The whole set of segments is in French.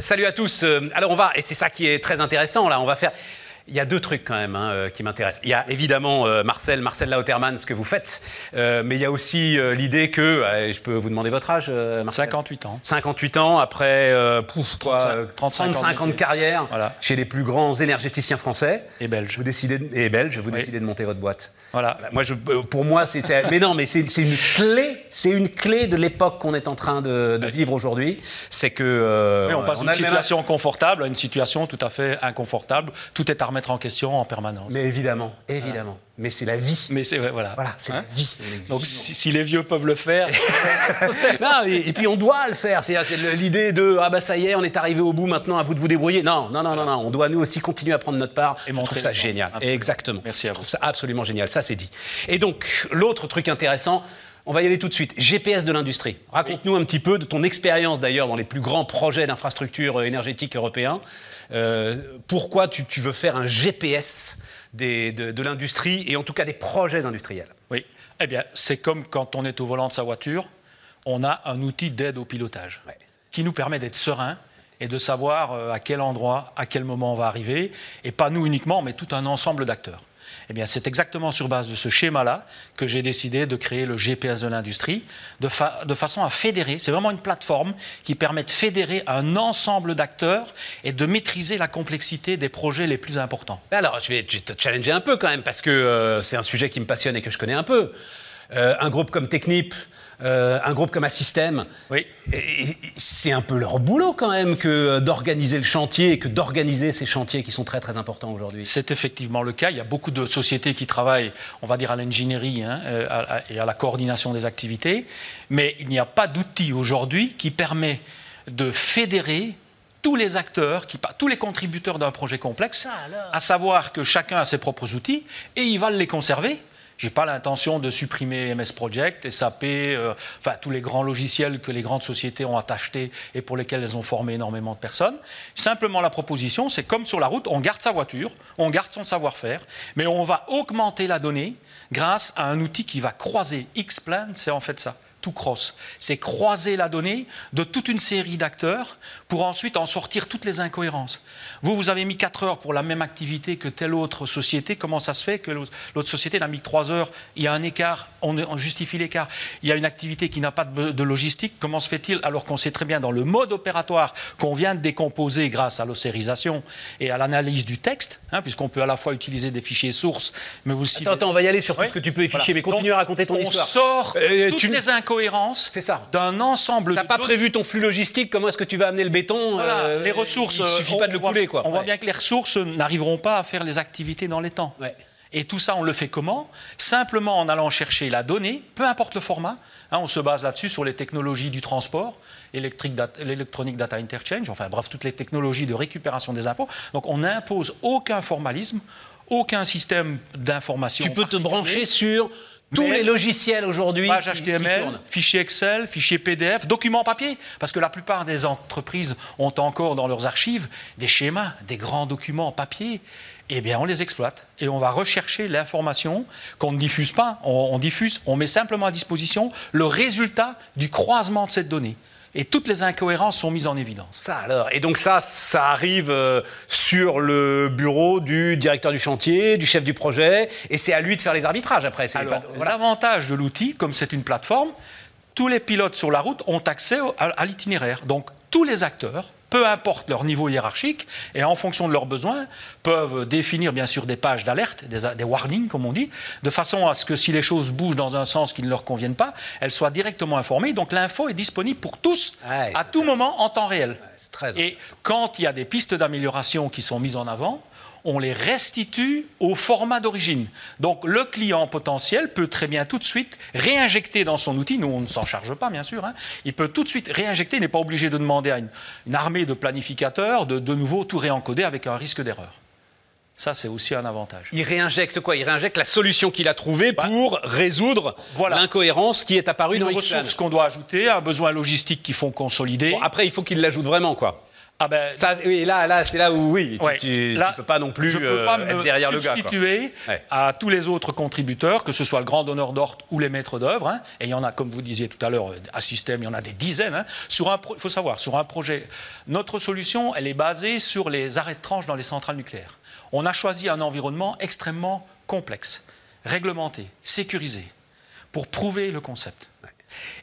salut à tous. Euh, alors on va, et c'est ça qui est très intéressant là, on va faire il y a deux trucs quand même hein, euh, qui m'intéressent. Il y a évidemment euh, Marcel, Marcel Lauterman, ce que vous faites, euh, mais il y a aussi l'idée que, je peux vous demander votre âge, Marcel? 58 ans. 58 ans, après pouf, 35, ans de carrière chez les plus grands énergéticiens français. Et belges. Vous décidez de, et belges, vous décidez de monter votre boîte. Voilà. Moi, je, pour moi, c'est, mais non, mais c'est, une clé, c'est une clé de l'époque qu'on est en train de, vivre aujourd'hui. C'est que. on passe d'une situation confortable à une situation tout à fait inconfortable. Tout est armé en question en permanence. Mais évidemment, évidemment. Mais c'est la vie. Mais c'est voilà. Voilà, c'est la hein vie. Donc si, les vieux peuvent le faire. non, et, puis on doit le faire. C'est l'idée de ah bah ça y est, on est arrivé au bout maintenant, à vous de vous débrouiller. Non, non, non, non, non. On doit nous aussi continuer à prendre notre part. Et je trouve ça génial. Exactement. Merci à vous. Je trouve ça absolument génial. Ça c'est dit. Et donc l'autre truc intéressant. On va y aller tout de suite. GPS de l'industrie. Raconte-nous un petit peu de ton expérience d'ailleurs dans les plus grands projets d'infrastructures énergétiques européens. Euh, pourquoi tu, veux faire un GPS de, l'industrie et en tout cas des projets industriels? Oui, eh bien, c'est comme quand on est au volant de sa voiture, on a un outil d'aide au pilotage qui nous permet d'être serein et de savoir euh, à quel endroit, à quel moment on va arriver, et pas nous uniquement, mais tout un ensemble d'acteurs. Eh bien, c'est exactement sur base de ce schéma-là que j'ai décidé de créer le GPS de l'industrie, de, façon à fédérer. C'est vraiment une plateforme qui permet de fédérer un ensemble d'acteurs et de maîtriser la complexité des projets les plus importants. Alors, je vais, te challenger un peu quand même, parce que euh, c'est un sujet qui me passionne et que je connais un peu. Euh, un groupe comme Technip, euh, un groupe comme Assystem, oui. c'est un peu leur boulot quand même que d'organiser le chantier et que d'organiser ces chantiers qui sont très très importants aujourd'hui. C'est effectivement le cas. Il y a beaucoup de sociétés qui travaillent, on va dire, à l'ingénierie hein, euh, et à la coordination des activités, mais il n'y a pas d'outil aujourd'hui qui permet de fédérer tous les acteurs, qui, tous les contributeurs d'un projet complexe, à savoir que chacun a ses propres outils et il va les conserver je n'ai pas l'intention de supprimer MS Project, SAP, euh, enfin tous les grands logiciels que les grandes sociétés ont achetés et pour lesquels elles ont formé énormément de personnes. Simplement, la proposition, c'est comme sur la route, on garde sa voiture, on garde son savoir-faire, mais on va augmenter la donnée grâce à un outil qui va croiser. X-Plan, c'est en fait ça tout cross. C'est croiser la donnée de toute une série d'acteurs pour ensuite en sortir toutes les incohérences. Vous, vous avez mis 4 heures pour la même activité que telle autre société. Comment ça se fait que l'autre société n'a mis 3 heures? Il y a un écart, on, justifie l'écart. Il y a une activité qui n'a pas de, logistique. Comment se fait-il alors qu'on sait très bien dans le mode opératoire qu'on vient de décomposer grâce à l'ossérisation et à l'analyse du texte, hein, puisqu'on peut à la fois utiliser des fichiers sources, mais aussi... Attends, attends on va y aller sur tout ce que tu peux afficher, mais continue à raconter ton histoire. On sort euh, toutes les incohérences d'un ensemble... Tu n'as pas prévu ton flux logistique, comment est-ce que tu vas amener le béton euh, Les ressources... Il suffit pas de le couler, quoi. On voit bien que les ressources n'arriveront pas à faire les activités dans les temps. Et tout ça, on le fait comment? Simplement en allant chercher la donnée, peu importe le format. Hein, on se base là-dessus sur les technologies du transport, l'électronique data interchange, enfin bref, toutes les technologies de récupération des infos. Donc on n'impose aucun formalisme, aucun système d'information. Tu peux te brancher sur tous les logiciels aujourd'hui. Page HTML, fichier Excel, fichier PDF, documents papier. Parce que la plupart des entreprises ont encore dans leurs archives des schémas, des grands documents papier. Eh bien, on les exploite et on va rechercher l'information qu'on ne diffuse pas. On, on diffuse, on met simplement à disposition le résultat du croisement de cette donnée et toutes les incohérences sont mises en évidence. Ça alors, et donc ça, ça arrive euh, sur le bureau du directeur du chantier, du chef du projet, et c'est à lui de faire les arbitrages après. L'avantage de l'outil, comme c'est une plateforme, tous les pilotes sur la route ont accès à l'itinéraire. Donc tous les acteurs peu importe leur niveau hiérarchique, et en fonction de leurs besoins, peuvent définir bien sûr des pages d'alerte, des, warnings comme on dit, de façon à ce que si les choses bougent dans un sens qui ne leur convienne pas, elles soient directement informées. Donc l'info est disponible pour tous, à tout moment, en temps réel. et quand il y a des pistes d'amélioration qui sont mises en avant, on les restitue au format d'origine. Donc le client potentiel peut très bien tout de suite réinjecter dans son outil, nous on ne s'en charge pas bien sûr, hein. il peut tout de suite réinjecter, il n'est pas obligé de demander à une, armée de planificateurs de de nouveau tout réencoder avec un risque d'erreur. Ça, c'est aussi un avantage. Il réinjecte quoi? Il réinjecte la solution qu'il a trouvée bah, pour résoudre l'incohérence qui est apparue une dans Une ressource qu'on doit ajouter, un besoin logistique qu'il faut consolider. après, il faut qu'il l'ajoute vraiment, quoi. Ah ben, ça, oui, là, là c'est là où oui, tu ne peux pas non plus je peux pas euh, être derrière le gars. substituer à tous les autres contributeurs, que ce soit le grand donneur d'ordre ou les maîtres d'œuvre, hein, et il y en a, comme vous disiez tout à l'heure, à système, il y en a des dizaines. Hein, sur un, il faut savoir, sur un projet, notre solution, elle est basée sur les arrêts de tranche dans les centrales nucléaires. On a choisi un environnement extrêmement complexe, réglementé, sécurisé, pour prouver le concept.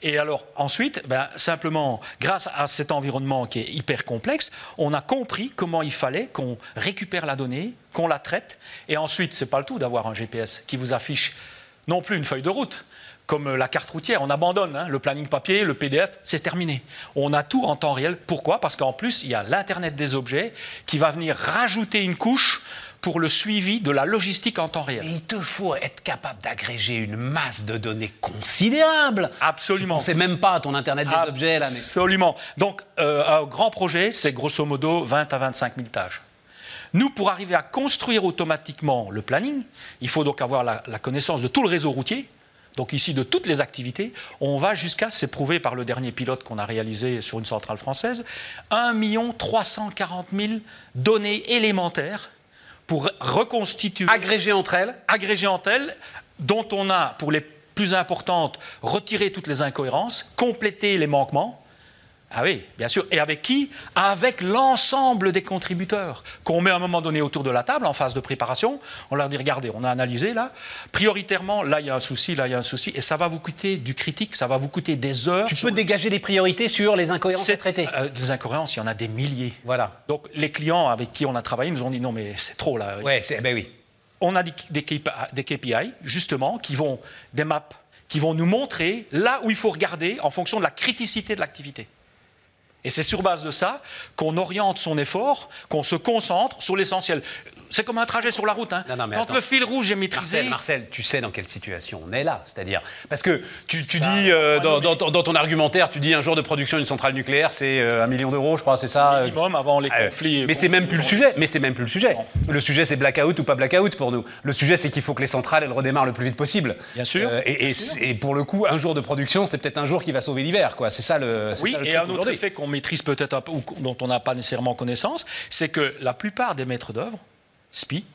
Et alors ensuite, ben, simplement, grâce à cet environnement qui est hyper complexe, on a compris comment il fallait qu'on récupère la donnée, qu'on la traite, et ensuite, c'est pas le tout d'avoir un GPS qui vous affiche non plus une feuille de route, comme la carte routière, on abandonne hein, le planning papier, le PDF, c'est terminé. On a tout en temps réel. Pourquoi? Parce qu'en plus, il y a l'Internet des objets qui va venir rajouter une couche pour le suivi de la logistique en temps réel. il te faut être capable d'agréger une masse de données considérable. Absolument. On ne sait même pas ton Internet des objets. Là, Absolument. Donc, euh, un grand projet, c'est grosso modo 20 à 25 000 tâches. Nous, pour arriver à construire automatiquement le planning, il faut donc avoir la, la connaissance de tout le réseau routier, donc ici de toutes les activités, on va jusqu'à, c'est prouvé par le dernier pilote qu'on a réalisé sur une centrale française, 1 340 000 données élémentaires pour reconstituer. Agrégées entre elles Agrégées entre elles, dont on a, pour les plus importantes, retiré toutes les incohérences, complété les manquements, ah oui, bien sûr. Et avec qui Avec l'ensemble des contributeurs qu'on met à un moment donné autour de la table en phase de préparation. On leur dit regardez, on a analysé là. Prioritairement, là il y a un souci, là il y a un souci, et ça va vous coûter du critique, ça va vous coûter des heures. Tu peux dégager des priorités sur les incohérences à traiter. Euh, des incohérences, il y en a des milliers. Voilà. Donc les clients avec qui on a travaillé nous ont dit non mais c'est trop là. Ouais, ben oui. On a des, des KPI justement qui vont des maps qui vont nous montrer là où il faut regarder en fonction de la criticité de l'activité. Et c'est sur base de ça qu'on oriente son effort, qu'on se concentre sur l'essentiel. C'est comme un trajet sur la route. Hein. Quand le fil rouge est maîtrisé. Marcel, Marcel, tu sais dans quelle situation on est là. C'est-à-dire. Parce que tu, dis, euh, dans, ton argumentaire, tu dis un jour de production d'une centrale nucléaire, c'est euh, un million d'euros, je crois, c'est ça Minimum avant les euh, conflits. mais c'est même plus le sujet. Mais c'est même plus le sujet. Le sujet, c'est blackout ou pas blackout pour nous. Le sujet, c'est qu'il faut que les centrales, elles redémarrent le plus vite possible. Bien sûr. et, pour le coup, un jour de production, c'est peut-être un jour qui va sauver l'hiver, quoi. C'est ça le. Oui, et un autre effet qu'on maîtrise peut-être un peu, ou dont on n'a pas nécessairement connaissance, c'est que la plupart des maîtres d'œuvre, SPI,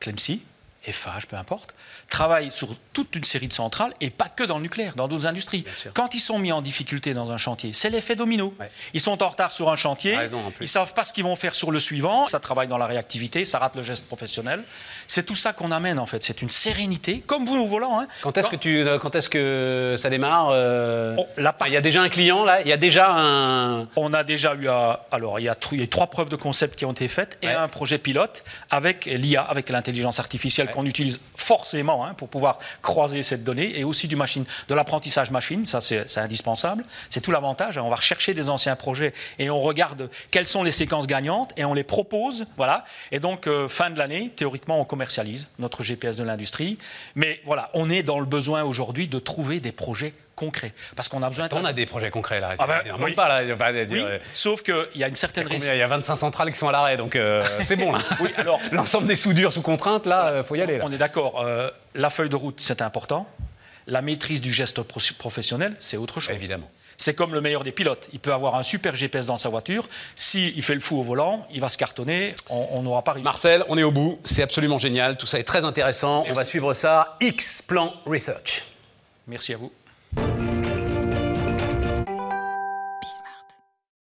Clemcy, Eiffage, peu importe, travaillent sur toute une série de centrales et pas que dans le nucléaire, dans d'autres industries. Quand ils sont mis en difficulté dans un chantier, c'est l'effet domino. Ils sont en retard sur un chantier, ils ne savent pas ce qu'ils vont faire sur le suivant, ça travaille dans la réactivité, ça rate le geste professionnel. C'est tout ça qu'on amène en fait, c'est une sérénité, comme vous au volant. Hein. Quand est-ce que, tu, euh, quand est que ça démarre euh, oh, Il y a déjà un client là, il y a déjà un... On a déjà eu, alors il y, a, trois preuves de concept qui ont été faites et un projet pilote avec l'IA, avec l'intelligence artificielle qu'on utilise forcément hein, pour pouvoir croiser cette donnée et aussi du machine, de l'apprentissage machine, ça c'est indispensable. C'est tout l'avantage. Hein. On va rechercher des anciens projets et on regarde quelles sont les séquences gagnantes et on les propose. Voilà. Et donc, euh, fin de l'année, théoriquement, on commercialise notre GPS de l'industrie. Mais voilà, on est dans le besoin aujourd'hui de trouver des projets concrets. Parce qu'on a besoin... On a des projets concrets là. Ah ben, pas là. oui, sauf qu'il y a une certaine... Il y, a 25 centrales qui sont à l'arrêt, donc euh, c'est bon là. oui, alors... L'ensemble des soudures sous contrainte, là, il faut y aller. Là. On est d'accord. Euh, la feuille de route, c'est important. La maîtrise du geste professionnel, c'est autre chose. Évidemment. C'est comme le meilleur des pilotes. Il peut avoir un super GPS dans sa voiture. S'il fait le fou au volant, il va se cartonner. On n'aura pas réussi. Marcel, on est au bout. C'est absolument génial. Tout ça est très intéressant. On va suivre ça. X Plan Research. Merci à vous.